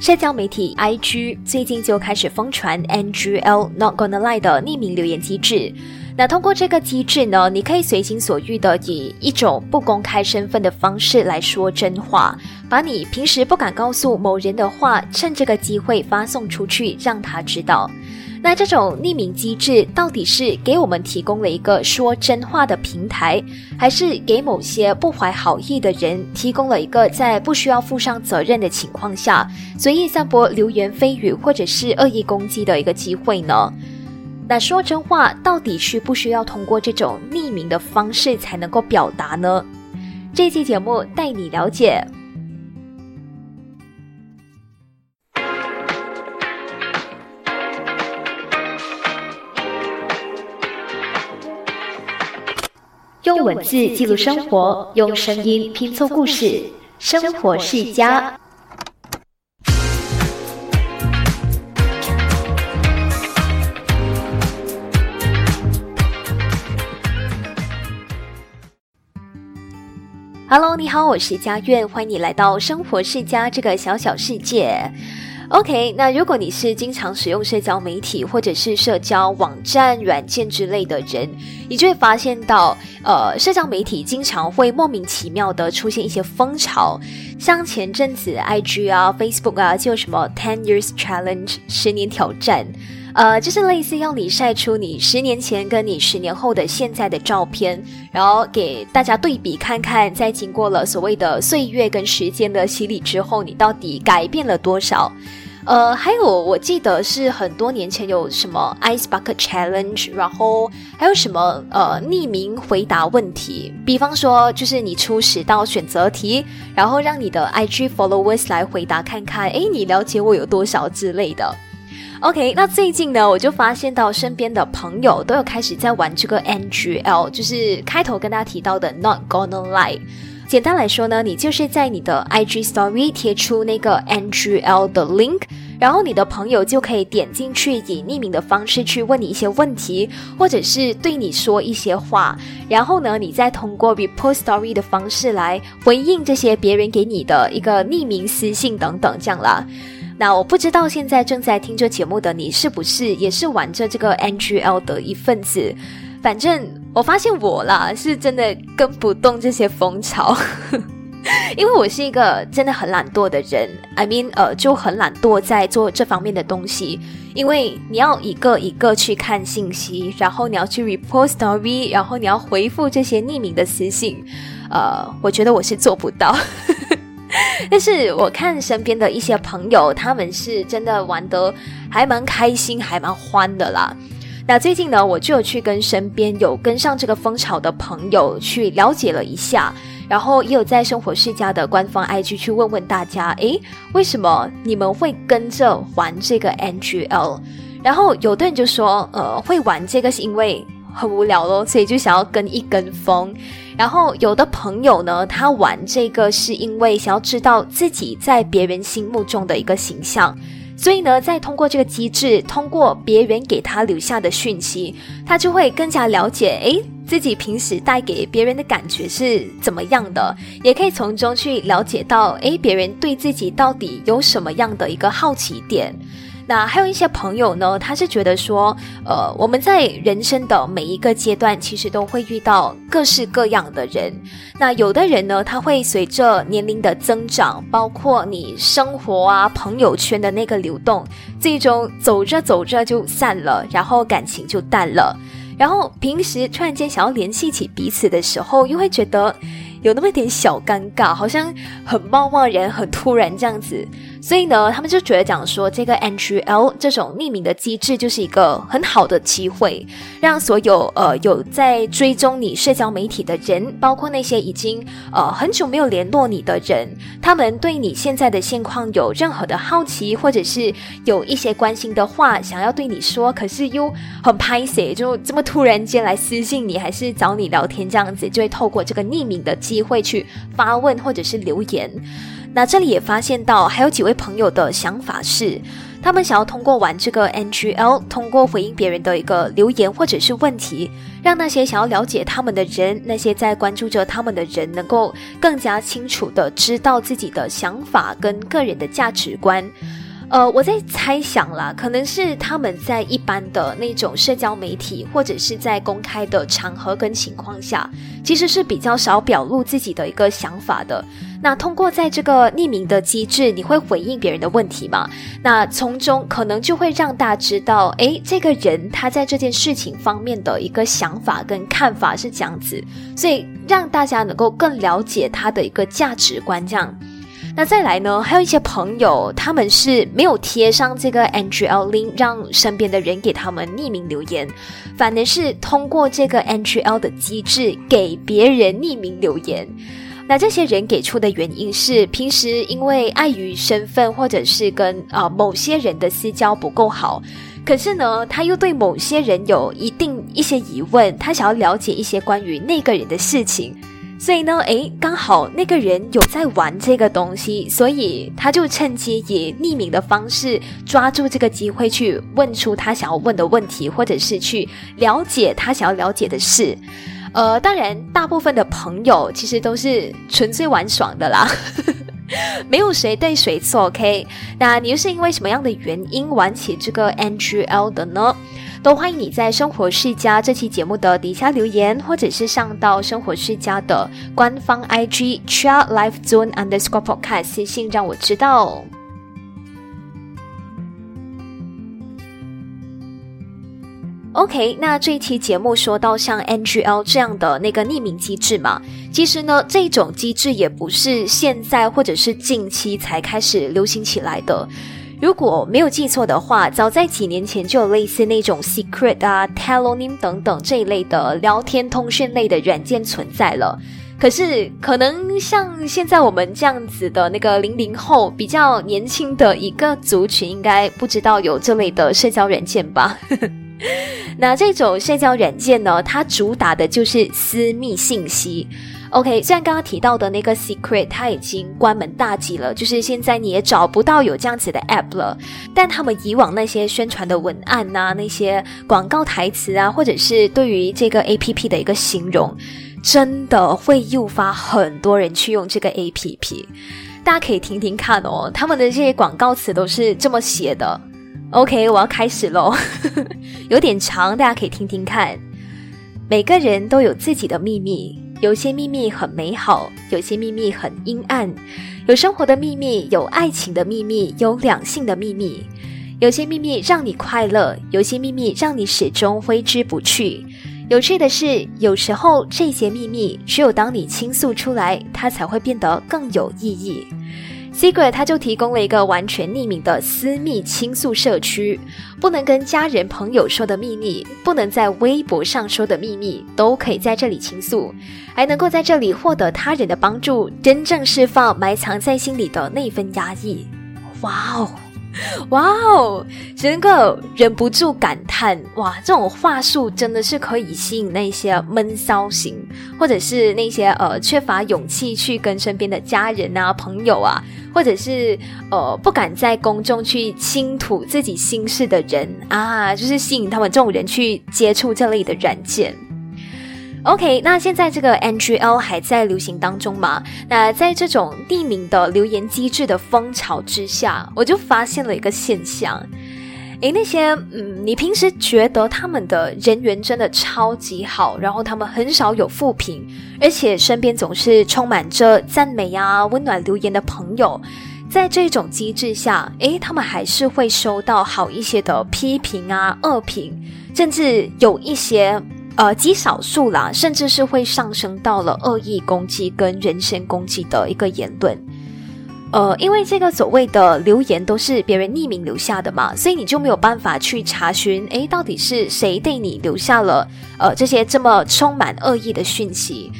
社交媒体 IG 最近就开始疯传 NGL Not Gonna Lie 的匿名留言机制。那通过这个机制呢，你可以随心所欲的以一种不公开身份的方式来说真话，把你平时不敢告诉某人的话，趁这个机会发送出去，让他知道。那这种匿名机制到底是给我们提供了一个说真话的平台，还是给某些不怀好意的人提供了一个在不需要负上责任的情况下随意散播流言蜚语或者是恶意攻击的一个机会呢？那说真话到底需不需要通过这种匿名的方式才能够表达呢？这期节目带你了解。文字记录生活，用声音拼凑故事，生活世家。Hello，你好，我是佳苑，欢迎你来到生活世家这个小小世界。OK，那如果你是经常使用社交媒体或者是社交网站软件之类的人，你就会发现到，呃，社交媒体经常会莫名其妙的出现一些风潮，像前阵子 IG 啊、Facebook 啊，就什么 Ten Years Challenge 十年挑战。呃，就是类似要你晒出你十年前跟你十年后的现在的照片，然后给大家对比看看，在经过了所谓的岁月跟时间的洗礼之后，你到底改变了多少？呃，还有我记得是很多年前有什么 Ice Bucket Challenge，然后还有什么呃匿名回答问题，比方说就是你出十道选择题，然后让你的 IG followers 来回答看看，诶，你了解我有多少之类的。OK，那最近呢，我就发现到身边的朋友都有开始在玩这个 NGL，就是开头跟大家提到的 Not Gonna Lie。简单来说呢，你就是在你的 IG Story 贴出那个 NGL 的 link，然后你的朋友就可以点进去，以匿名的方式去问你一些问题，或者是对你说一些话，然后呢，你再通过 Report Story 的方式来回应这些别人给你的一个匿名私信等等，这样啦。那我不知道现在正在听这节目的你是不是也是玩着这个 NGL 的一份子？反正我发现我啦是真的跟不动这些风潮，因为我是一个真的很懒惰的人。I mean，呃，就很懒惰在做这方面的东西，因为你要一个一个去看信息，然后你要去 report story，然后你要回复这些匿名的私信，呃，我觉得我是做不到。但是我看身边的一些朋友，他们是真的玩得还蛮开心，还蛮欢的啦。那最近呢，我就有去跟身边有跟上这个风潮的朋友去了解了一下，然后也有在生活世家的官方 IG 去问问大家，诶，为什么你们会跟着玩这个 NGL？然后有的人就说，呃，会玩这个是因为很无聊咯，所以就想要跟一跟风。然后有的朋友呢，他玩这个是因为想要知道自己在别人心目中的一个形象，所以呢，再通过这个机制，通过别人给他留下的讯息，他就会更加了解，诶，自己平时带给别人的感觉是怎么样的，也可以从中去了解到，诶，别人对自己到底有什么样的一个好奇点。那还有一些朋友呢，他是觉得说，呃，我们在人生的每一个阶段，其实都会遇到各式各样的人。那有的人呢，他会随着年龄的增长，包括你生活啊、朋友圈的那个流动，最终走着走着就散了，然后感情就淡了。然后平时突然间想要联系起彼此的时候，又会觉得。有那么点小尴尬，好像很冒冒然、很突然这样子，所以呢，他们就觉得讲说这个 NGL 这种匿名的机制就是一个很好的机会，让所有呃有在追踪你社交媒体的人，包括那些已经呃很久没有联络你的人，他们对你现在的现况有任何的好奇，或者是有一些关心的话想要对你说，可是又很拍谁，就这么突然间来私信你，还是找你聊天这样子，就会透过这个匿名的。机会去发问或者是留言，那这里也发现到还有几位朋友的想法是，他们想要通过玩这个 NGL，通过回应别人的一个留言或者是问题，让那些想要了解他们的人，那些在关注着他们的人，能够更加清楚的知道自己的想法跟个人的价值观。呃，我在猜想啦，可能是他们在一般的那种社交媒体，或者是在公开的场合跟情况下，其实是比较少表露自己的一个想法的。那通过在这个匿名的机制，你会回应别人的问题吗？那从中可能就会让大家知道，诶，这个人他在这件事情方面的一个想法跟看法是这样子，所以让大家能够更了解他的一个价值观，这样。那再来呢？还有一些朋友，他们是没有贴上这个 NGL link，让身边的人给他们匿名留言，反而是通过这个 NGL 的机制给别人匿名留言。那这些人给出的原因是，平时因为碍于身份，或者是跟啊某些人的私交不够好，可是呢，他又对某些人有一定一些疑问，他想要了解一些关于那个人的事情。所以呢，诶，刚好那个人有在玩这个东西，所以他就趁机以匿名的方式抓住这个机会去问出他想要问的问题，或者是去了解他想要了解的事。呃，当然，大部分的朋友其实都是纯粹玩爽的啦，没有谁对谁错。OK，那你又是因为什么样的原因玩起这个 NGL 的呢？都欢迎你在生活世家这期节目的底下留言，或者是上到生活世家的官方 IG Chia Life Zone Underscore Podcast 私信让我知道。OK，那这一期节目说到像 NGL 这样的那个匿名机制嘛，其实呢，这种机制也不是现在或者是近期才开始流行起来的。如果没有记错的话，早在几年前就有类似那种 Secret 啊、Telonym 等等这一类的聊天通讯类的软件存在了。可是，可能像现在我们这样子的那个零零后比较年轻的一个族群，应该不知道有这类的社交软件吧？那这种社交软件呢，它主打的就是私密信息。OK，虽然刚刚提到的那个 Secret 它已经关门大吉了，就是现在你也找不到有这样子的 App 了，但他们以往那些宣传的文案呐，那些广告台词啊，或者是对于这个 APP 的一个形容，真的会诱发很多人去用这个 APP。大家可以听听看哦，他们的这些广告词都是这么写的。OK，我要开始喽，有点长，大家可以听听看。每个人都有自己的秘密。有些秘密很美好，有些秘密很阴暗，有生活的秘密，有爱情的秘密，有两性的秘密。有些秘密让你快乐，有些秘密让你始终挥之不去。有趣的是，有时候这些秘密只有当你倾诉出来，它才会变得更有意义。Secret，它就提供了一个完全匿名的私密倾诉社区，不能跟家人朋友说的秘密，不能在微博上说的秘密，都可以在这里倾诉，还能够在这里获得他人的帮助，真正释放埋藏在心里的那份压抑。哇哦！哇哦，只能够忍不住感叹：哇，这种话术真的是可以吸引那些闷骚型，或者是那些呃缺乏勇气去跟身边的家人啊、朋友啊，或者是呃不敢在公众去倾吐自己心事的人啊，就是吸引他们这种人去接触这类的软件。OK，那现在这个 NGL 还在流行当中吗？那在这种匿名的留言机制的风潮之下，我就发现了一个现象。诶，那些嗯，你平时觉得他们的人缘真的超级好，然后他们很少有负评，而且身边总是充满着赞美啊、温暖留言的朋友，在这种机制下，诶，他们还是会收到好一些的批评啊、恶评，甚至有一些。呃，极少数啦，甚至是会上升到了恶意攻击跟人身攻击的一个言论。呃，因为这个所谓的留言都是别人匿名留下的嘛，所以你就没有办法去查询，诶，到底是谁对你留下了呃这些这么充满恶意的讯息？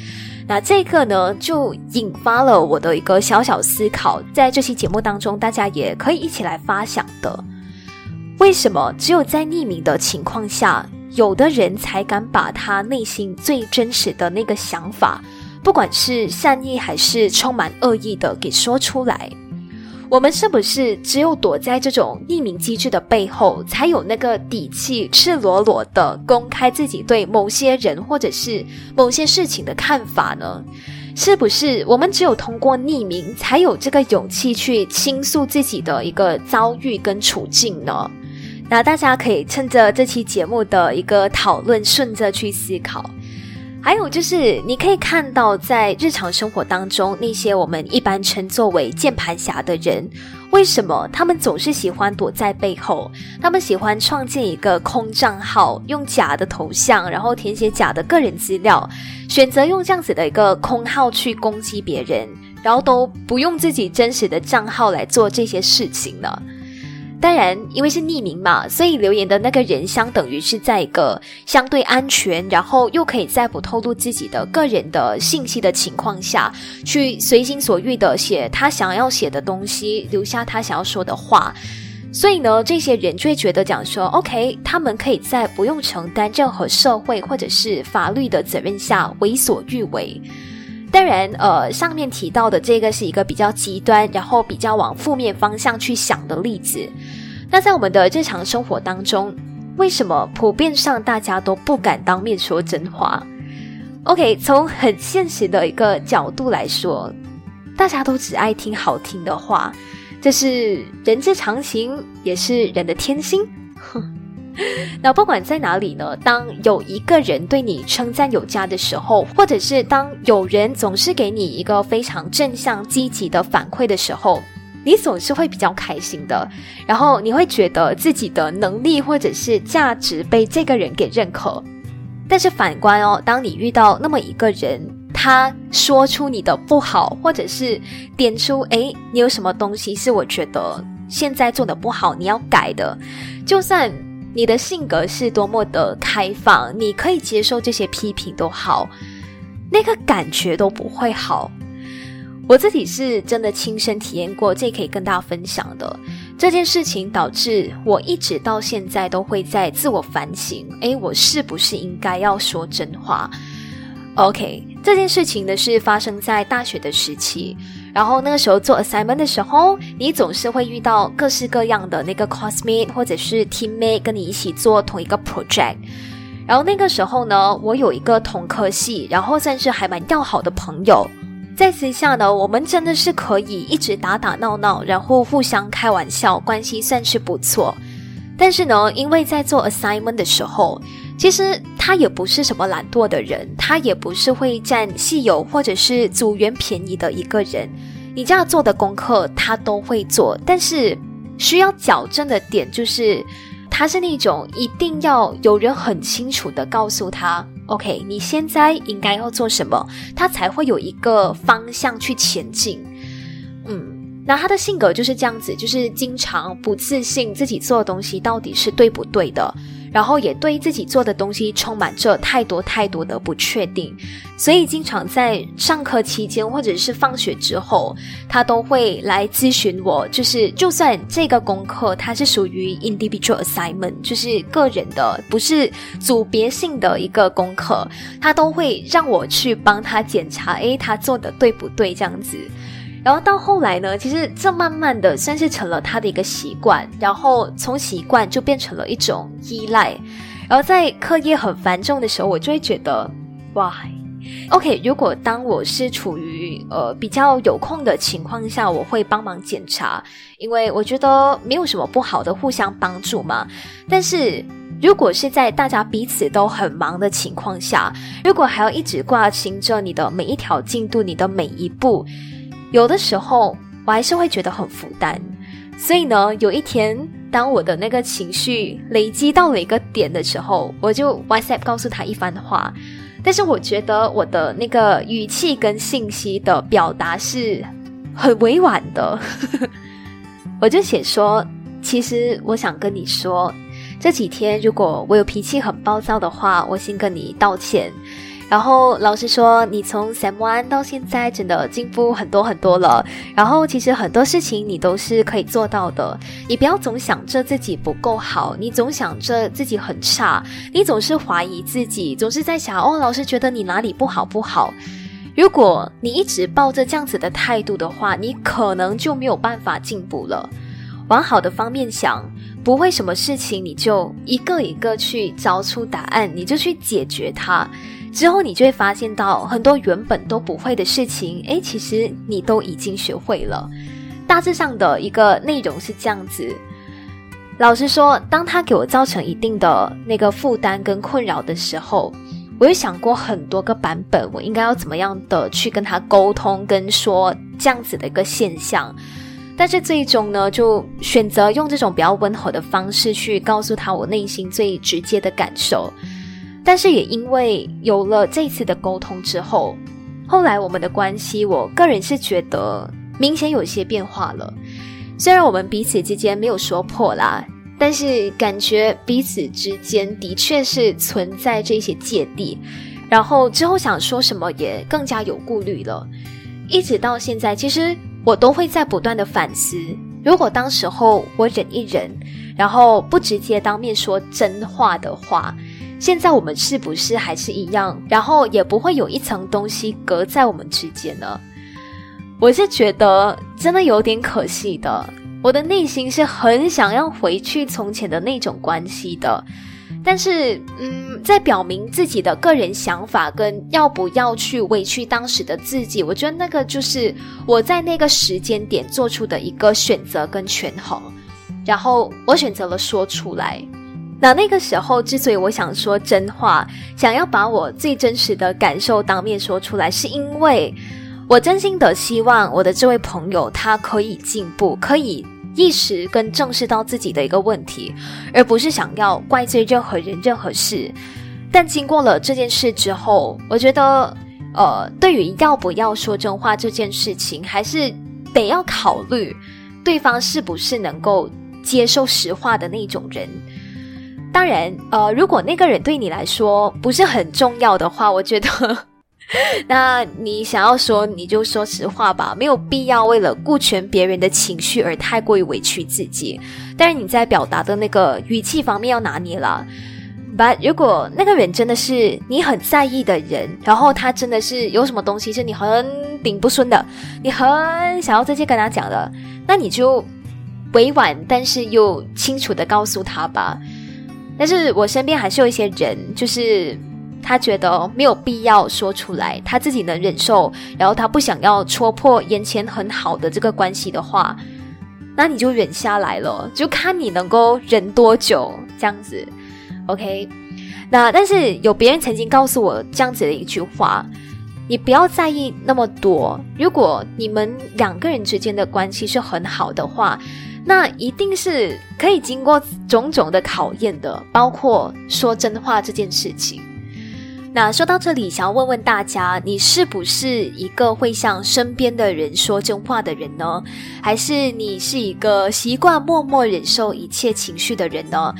那这个呢，就引发了我的一个小小思考，在这期节目当中，大家也可以一起来发想的：为什么只有在匿名的情况下？有的人才敢把他内心最真实的那个想法，不管是善意还是充满恶意的，给说出来。我们是不是只有躲在这种匿名机制的背后，才有那个底气，赤裸裸的公开自己对某些人或者是某些事情的看法呢？是不是我们只有通过匿名，才有这个勇气去倾诉自己的一个遭遇跟处境呢？那大家可以趁着这期节目的一个讨论，顺着去思考。还有就是，你可以看到在日常生活当中，那些我们一般称作为键盘侠的人，为什么他们总是喜欢躲在背后？他们喜欢创建一个空账号，用假的头像，然后填写假的个人资料，选择用这样子的一个空号去攻击别人，然后都不用自己真实的账号来做这些事情呢？当然，因为是匿名嘛，所以留言的那个人相等于是在一个相对安全，然后又可以在不透露自己的个人的信息的情况下去随心所欲的写他想要写的东西，留下他想要说的话。所以呢，这些人就会觉得讲说，OK，他们可以在不用承担任何社会或者是法律的责任下为所欲为。当然，呃，上面提到的这个是一个比较极端，然后比较往负面方向去想的例子。那在我们的日常生活当中，为什么普遍上大家都不敢当面说真话？OK，从很现实的一个角度来说，大家都只爱听好听的话，这是人之常情，也是人的天性。哼 那不管在哪里呢？当有一个人对你称赞有加的时候，或者是当有人总是给你一个非常正向、积极的反馈的时候，你总是会比较开心的。然后你会觉得自己的能力或者是价值被这个人给认可。但是反观哦，当你遇到那么一个人，他说出你的不好，或者是点出诶，你有什么东西是我觉得现在做的不好，你要改的，就算。你的性格是多么的开放，你可以接受这些批评都好，那个感觉都不会好。我自己是真的亲身体验过，这可以跟大家分享的。这件事情导致我一直到现在都会在自我反省：诶，我是不是应该要说真话？OK，这件事情呢是发生在大学的时期。然后那个时候做 assignment 的时候，你总是会遇到各式各样的那个 classmate 或者是 teammate 跟你一起做同一个 project。然后那个时候呢，我有一个同科系，然后算是还蛮要好的朋友，在私下呢，我们真的是可以一直打打闹闹，然后互相开玩笑，关系算是不错。但是呢，因为在做 assignment 的时候，其实他也不是什么懒惰的人，他也不是会占戏友或者是组员便宜的一个人。你这样做的功课他都会做，但是需要矫正的点就是，他是那种一定要有人很清楚的告诉他，OK，你现在应该要做什么，他才会有一个方向去前进。嗯，那他的性格就是这样子，就是经常不自信自己做的东西到底是对不对的。然后也对自己做的东西充满着太多太多的不确定，所以经常在上课期间或者是放学之后，他都会来咨询我。就是就算这个功课它是属于 individual assignment，就是个人的，不是组别性的一个功课，他都会让我去帮他检查，诶，他做的对不对这样子。然后到后来呢，其实这慢慢的算是成了他的一个习惯，然后从习惯就变成了一种依赖。然后在课业很繁重的时候，我就会觉得，哇，OK，如果当我是处于呃比较有空的情况下，我会帮忙检查，因为我觉得没有什么不好的，互相帮助嘛。但是如果是在大家彼此都很忙的情况下，如果还要一直挂心着你的每一条进度，你的每一步。有的时候我还是会觉得很负担，所以呢，有一天当我的那个情绪累积到了一个点的时候，我就 WhatsApp 告诉他一番话，但是我觉得我的那个语气跟信息的表达是很委婉的，我就写说，其实我想跟你说，这几天如果我有脾气很暴躁的话，我先跟你道歉。然后老师说，你从 Sam One 到现在真的进步很多很多了。然后其实很多事情你都是可以做到的。你不要总想着自己不够好，你总想着自己很差，你总是怀疑自己，总是在想哦，老师觉得你哪里不好不好。如果你一直抱着这样子的态度的话，你可能就没有办法进步了。往好的方面想，不会什么事情你就一个一个去找出答案，你就去解决它。之后你就会发现到很多原本都不会的事情，诶，其实你都已经学会了。大致上的一个内容是这样子。老实说，当他给我造成一定的那个负担跟困扰的时候。我有想过很多个版本，我应该要怎么样的去跟他沟通，跟说这样子的一个现象。但是最终呢，就选择用这种比较温和的方式去告诉他我内心最直接的感受。但是也因为有了这次的沟通之后，后来我们的关系，我个人是觉得明显有些变化了。虽然我们彼此之间没有说破啦。但是感觉彼此之间的确是存在这些芥蒂，然后之后想说什么也更加有顾虑了。一直到现在，其实我都会在不断的反思：如果当时候我忍一忍，然后不直接当面说真话的话，现在我们是不是还是一样？然后也不会有一层东西隔在我们之间呢？我是觉得真的有点可惜的。我的内心是很想要回去从前的那种关系的，但是，嗯，在表明自己的个人想法跟要不要去委屈当时的自己，我觉得那个就是我在那个时间点做出的一个选择跟权衡，然后我选择了说出来。那那个时候，之所以我想说真话，想要把我最真实的感受当面说出来，是因为。我真心的希望我的这位朋友他可以进步，可以意识跟正视到自己的一个问题，而不是想要怪罪任何人、任何事。但经过了这件事之后，我觉得，呃，对于要不要说真话这件事情，还是得要考虑对方是不是能够接受实话的那种人。当然，呃，如果那个人对你来说不是很重要的话，我觉得。那你想要说，你就说实话吧，没有必要为了顾全别人的情绪而太过于委屈自己。但是你在表达的那个语气方面要拿捏了。But 如果那个人真的是你很在意的人，然后他真的是有什么东西是你很顶不顺的，你很想要直接跟他讲的，那你就委婉但是又清楚的告诉他吧。但是我身边还是有一些人，就是。他觉得没有必要说出来，他自己能忍受，然后他不想要戳破眼前很好的这个关系的话，那你就忍下来了，就看你能够忍多久这样子。OK，那但是有别人曾经告诉我这样子的一句话：你不要在意那么多。如果你们两个人之间的关系是很好的话，那一定是可以经过种种的考验的，包括说真话这件事情。那说到这里，想要问问大家，你是不是一个会向身边的人说真话的人呢？还是你是一个习惯默默忍受一切情绪的人呢？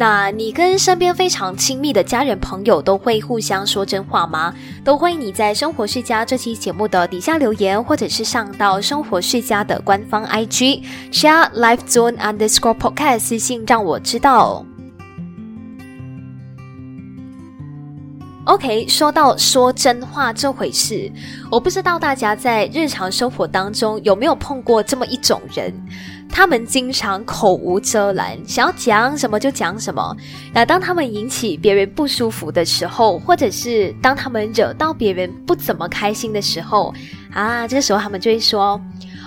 那你跟身边非常亲密的家人朋友都会互相说真话吗？都欢迎你在生活世家这期节目的底下留言，或者是上到生活世家的官方 IG share life zone underscore podcast 私信让我知道。OK，说到说真话这回事，我不知道大家在日常生活当中有没有碰过这么一种人，他们经常口无遮拦，想要讲什么就讲什么。那当他们引起别人不舒服的时候，或者是当他们惹到别人不怎么开心的时候，啊，这个时候他们就会说：“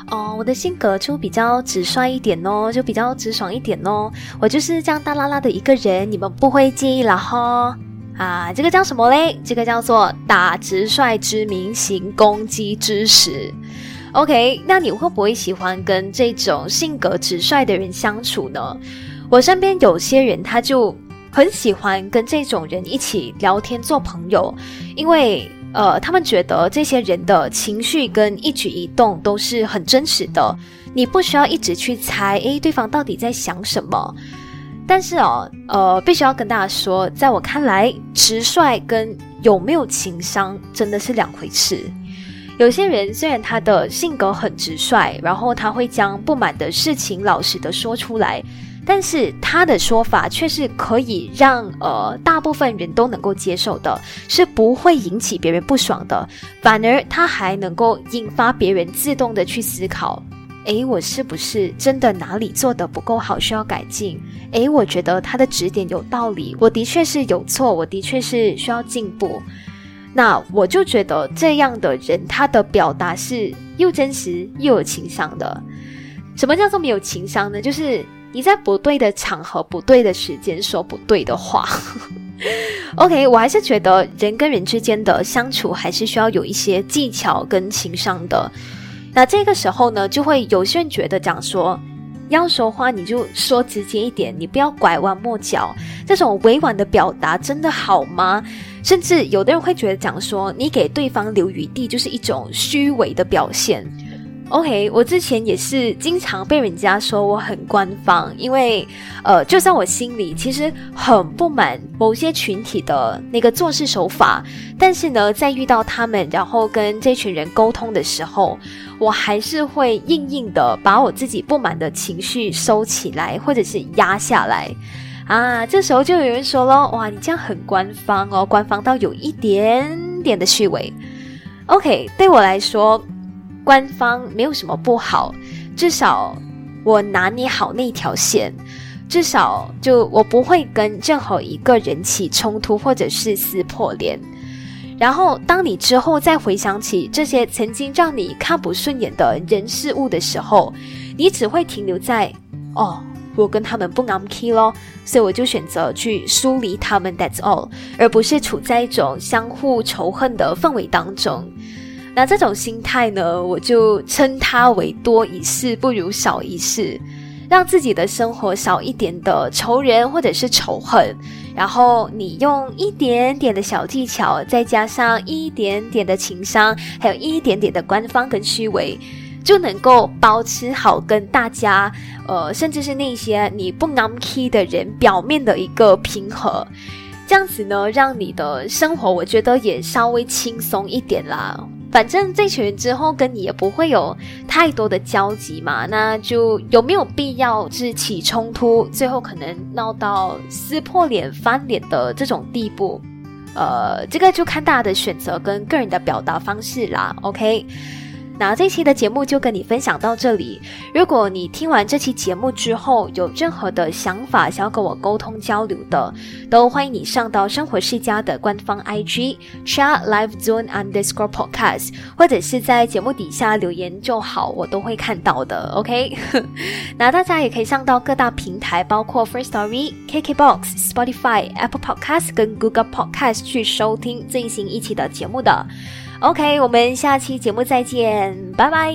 哦，我的性格就比较直率一点哦，就比较直爽一点哦，我就是这样大拉拉的一个人，你们不会介意了哈。”啊，这个叫什么嘞？这个叫做打直率之名，行攻击之实。OK，那你会不会喜欢跟这种性格直率的人相处呢？我身边有些人他就很喜欢跟这种人一起聊天做朋友，因为呃，他们觉得这些人的情绪跟一举一动都是很真实的，你不需要一直去猜，诶，对方到底在想什么。但是哦，呃，必须要跟大家说，在我看来，直率跟有没有情商真的是两回事。有些人虽然他的性格很直率，然后他会将不满的事情老实的说出来，但是他的说法却是可以让呃大部分人都能够接受的，是不会引起别人不爽的，反而他还能够引发别人自动的去思考：诶，我是不是真的哪里做的不够好，需要改进？诶，我觉得他的指点有道理，我的确是有错，我的确是需要进步。那我就觉得这样的人，他的表达是又真实又有情商的。什么叫做没有情商呢？就是。你在不对的场合、不对的时间说不对的话。OK，我还是觉得人跟人之间的相处还是需要有一些技巧跟情商的。那这个时候呢，就会有些人觉得讲说要说话你就说直接一点，你不要拐弯抹角，这种委婉的表达真的好吗？甚至有的人会觉得讲说你给对方留余地就是一种虚伪的表现。OK，我之前也是经常被人家说我很官方，因为，呃，就算我心里其实很不满某些群体的那个做事手法，但是呢，在遇到他们，然后跟这群人沟通的时候，我还是会硬硬的把我自己不满的情绪收起来，或者是压下来。啊，这时候就有人说了，哇，你这样很官方哦，官方到有一点点的虚伪。OK，对我来说。官方没有什么不好，至少我拿捏好那条线，至少就我不会跟任何一个人起冲突或者是撕破脸。然后，当你之后再回想起这些曾经让你看不顺眼的人事物的时候，你只会停留在哦，我跟他们不 o key 咯，所以我就选择去疏离他们，That's all，而不是处在一种相互仇恨的氛围当中。那这种心态呢，我就称它为多一事不如少一事，让自己的生活少一点的仇人或者是仇恨，然后你用一点点的小技巧，再加上一点点的情商，还有一点点的官方跟虚伪，就能够保持好跟大家，呃，甚至是那些你不 n key 的人表面的一个平和，这样子呢，让你的生活我觉得也稍微轻松一点啦。反正这群人之后跟你也不会有太多的交集嘛，那就有没有必要是起冲突，最后可能闹到撕破脸、翻脸的这种地步？呃，这个就看大家的选择跟个人的表达方式啦。OK。那这期的节目就跟你分享到这里。如果你听完这期节目之后有任何的想法想要跟我沟通交流的，都欢迎你上到生活世家的官方 IG chat live zone underscore podcast，或者是在节目底下留言就好，我都会看到的。OK，那大家也可以上到各大平台，包括 First Story、KKBox、Spotify、Apple Podcast 跟 Google Podcast 去收听最新一期的节目的。OK，我们下期节目再见，拜拜。